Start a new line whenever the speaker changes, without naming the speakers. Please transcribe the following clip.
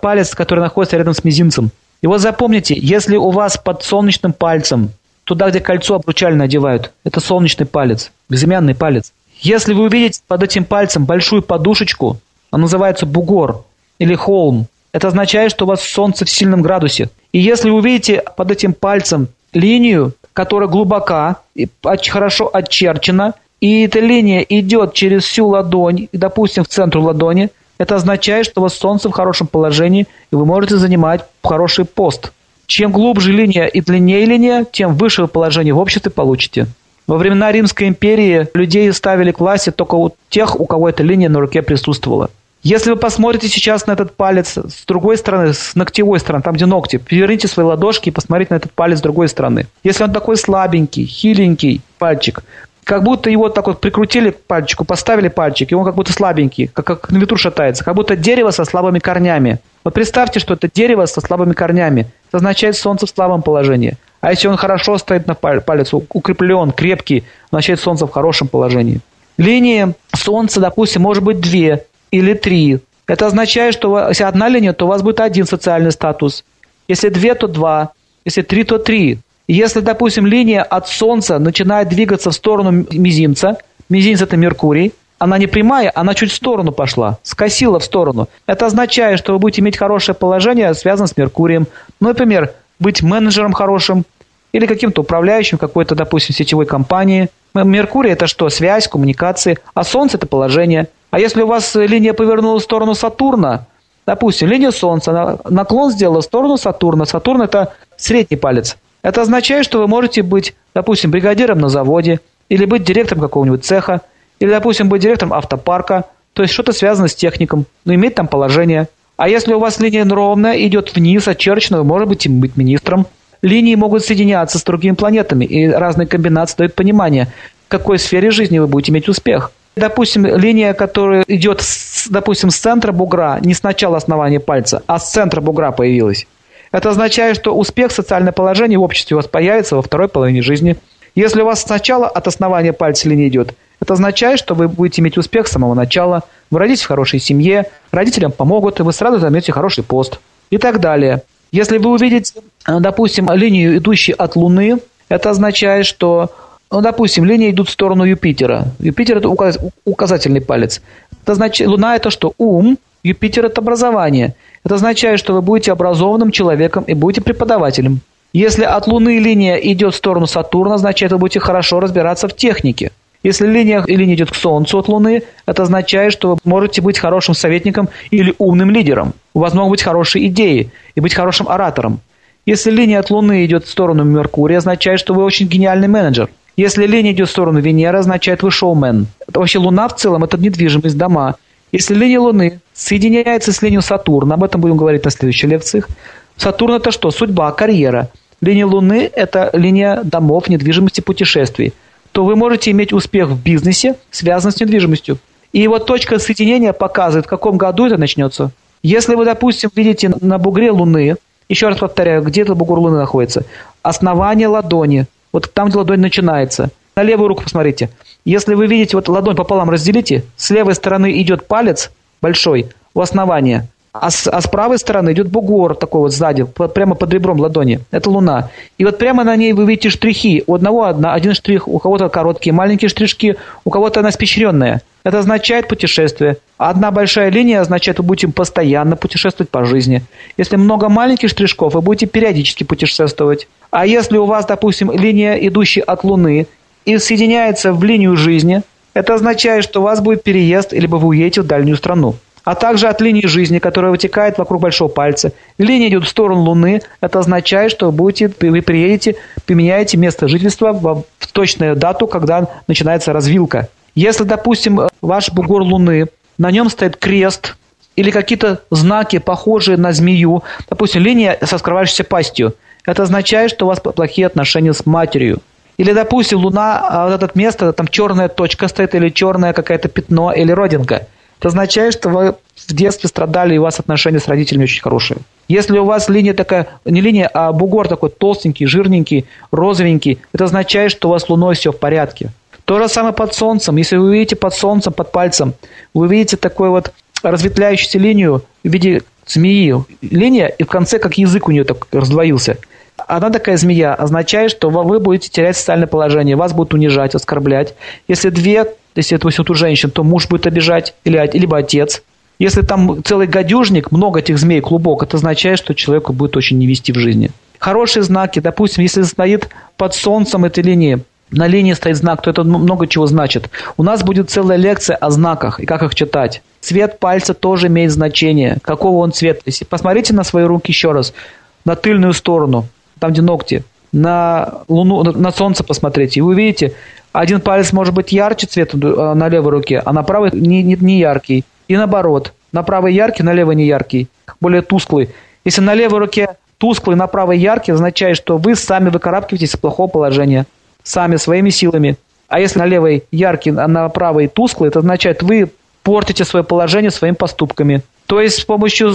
палец, который находится рядом с мизинцем. И вот запомните, если у вас под солнечным пальцем, туда, где кольцо обручально одевают, это солнечный палец, безымянный палец. Если вы увидите под этим пальцем большую подушечку, она называется бугор или холм, это означает, что у вас солнце в сильном градусе. И если вы увидите под этим пальцем линию, которая глубока и хорошо очерчена, и эта линия идет через всю ладонь, допустим, в центр ладони, это означает, что у вас солнце в хорошем положении, и вы можете занимать хороший пост. Чем глубже линия и длиннее линия, тем выше положение в обществе получите. Во времена Римской империи людей ставили к власти только у тех, у кого эта линия на руке присутствовала. Если вы посмотрите сейчас на этот палец с другой стороны, с ногтевой стороны, там где ногти, переверните свои ладошки и посмотрите на этот палец с другой стороны. Если он такой слабенький, хиленький пальчик, как будто его так вот прикрутили пальчику, поставили пальчик, и он как будто слабенький, как, как на ветру шатается, как будто дерево со слабыми корнями. Вот представьте, что это дерево со слабыми корнями. Это означает солнце в слабом положении. А если он хорошо стоит на палец, укреплен, крепкий, означает солнце в хорошем положении. Линии солнца, допустим, может быть две или три. Это означает, что если одна линия, то у вас будет один социальный статус. Если две, то два. Если три, то три. Если, допустим, линия от Солнца начинает двигаться в сторону мизинца, мизинец это Меркурий, она не прямая, она чуть в сторону пошла, скосила в сторону. Это означает, что вы будете иметь хорошее положение, связанное с Меркурием. Ну, например, быть менеджером хорошим или каким-то управляющим какой-то, допустим, сетевой компании. Меркурий – это что? Связь, коммуникации. А Солнце – это положение. А если у вас линия повернула в сторону Сатурна, допустим, линия Солнца, наклон сделала в сторону Сатурна. Сатурн – это средний палец – это означает, что вы можете быть, допустим, бригадиром на заводе, или быть директором какого-нибудь цеха, или, допустим, быть директором автопарка, то есть что-то связано с техником, но иметь там положение. А если у вас линия ровная, идет вниз, очерчена, вы можете быть министром. Линии могут соединяться с другими планетами, и разные комбинации дают понимание, в какой сфере жизни вы будете иметь успех. Допустим, линия, которая идет, допустим, с центра бугра, не с начала основания пальца, а с центра бугра появилась. Это означает, что успех, социальное положение в обществе у вас появится во второй половине жизни. Если у вас сначала от основания пальца линия идет, это означает, что вы будете иметь успех с самого начала, вы родитесь в хорошей семье, родителям помогут, и вы сразу займете хороший пост и так далее. Если вы увидите, допустим, линию, идущую от Луны, это означает, что, ну, допустим, линии идут в сторону Юпитера. Юпитер – это указательный палец. Это значит, Луна – это что? Ум, Юпитер – это образование – это означает, что вы будете образованным человеком и будете преподавателем. Если от Луны линия идет в сторону Сатурна, означает, вы будете хорошо разбираться в технике. Если линия, линия идет к Солнцу от Луны, это означает, что вы можете быть хорошим советником или умным лидером. У вас могут быть хорошие идеи и быть хорошим оратором. Если линия от Луны идет в сторону Меркурия, означает, что вы очень гениальный менеджер. Если линия идет в сторону Венеры, означает, вы шоумен. Это вообще Луна в целом – это недвижимость, дома. Если линия Луны соединяется с линией Сатурна, об этом будем говорить на следующих лекциях, Сатурн это что? Судьба, карьера. Линия Луны – это линия домов, недвижимости, путешествий. То вы можете иметь успех в бизнесе, связанный с недвижимостью. И вот точка соединения показывает, в каком году это начнется. Если вы, допустим, видите на бугре Луны, еще раз повторяю, где этот бугор Луны находится, основание ладони, вот там, где ладонь начинается. На левую руку посмотрите – если вы видите, вот ладонь пополам разделите, с левой стороны идет палец большой у основания, а с, а с правой стороны идет бугор такой вот сзади, прямо под ребром ладони. Это луна. И вот прямо на ней вы видите штрихи. У одного одна, один штрих, у кого-то короткие, маленькие штришки, у кого-то она спещренная. Это означает путешествие. Одна большая линия означает, вы будете постоянно путешествовать по жизни. Если много маленьких штришков, вы будете периодически путешествовать. А если у вас, допустим, линия, идущая от Луны, и соединяется в линию жизни, это означает, что у вас будет переезд, либо вы уедете в дальнюю страну. А также от линии жизни, которая вытекает вокруг большого пальца. Линия идет в сторону Луны. Это означает, что вы, будете, вы приедете, поменяете место жительства в, точную дату, когда начинается развилка. Если, допустим, ваш бугор Луны, на нем стоит крест или какие-то знаки, похожие на змею, допустим, линия со скрывающейся пастью, это означает, что у вас плохие отношения с матерью. Или, допустим, Луна, а вот это место, там черная точка стоит, или черное какое-то пятно, или родинка. Это означает, что вы в детстве страдали, и у вас отношения с родителями очень хорошие. Если у вас линия такая, не линия, а бугор такой толстенький, жирненький, розовенький, это означает, что у вас с Луной все в порядке. То же самое под Солнцем. Если вы видите под Солнцем, под пальцем, вы видите такую вот разветвляющуюся линию в виде змеи линия, и в конце как язык у нее так раздвоился. Одна такая змея означает, что вы будете терять социальное положение, вас будут унижать, оскорблять. Если две, если это вот у женщин, то муж будет обижать, или, либо отец. Если там целый гадюжник, много этих змей, клубок, это означает, что человеку будет очень не вести в жизни. Хорошие знаки, допустим, если стоит под солнцем этой линии, на линии стоит знак, то это много чего значит. У нас будет целая лекция о знаках и как их читать. Цвет пальца тоже имеет значение. Какого он цвет? Если посмотрите на свои руки еще раз, на тыльную сторону, там где ногти, на луну, на солнце посмотрите, и вы увидите, один палец может быть ярче цвета э, на левой руке, а на правой не, не, не яркий. И наоборот, на правой яркий, на левой не яркий, более тусклый. Если на левой руке тусклый, на правой яркий, означает, что вы сами выкарабкиваетесь из плохого положения сами своими силами. А если на левой яркий, а на правой тусклый, это означает, вы портите свое положение своими поступками. То есть с помощью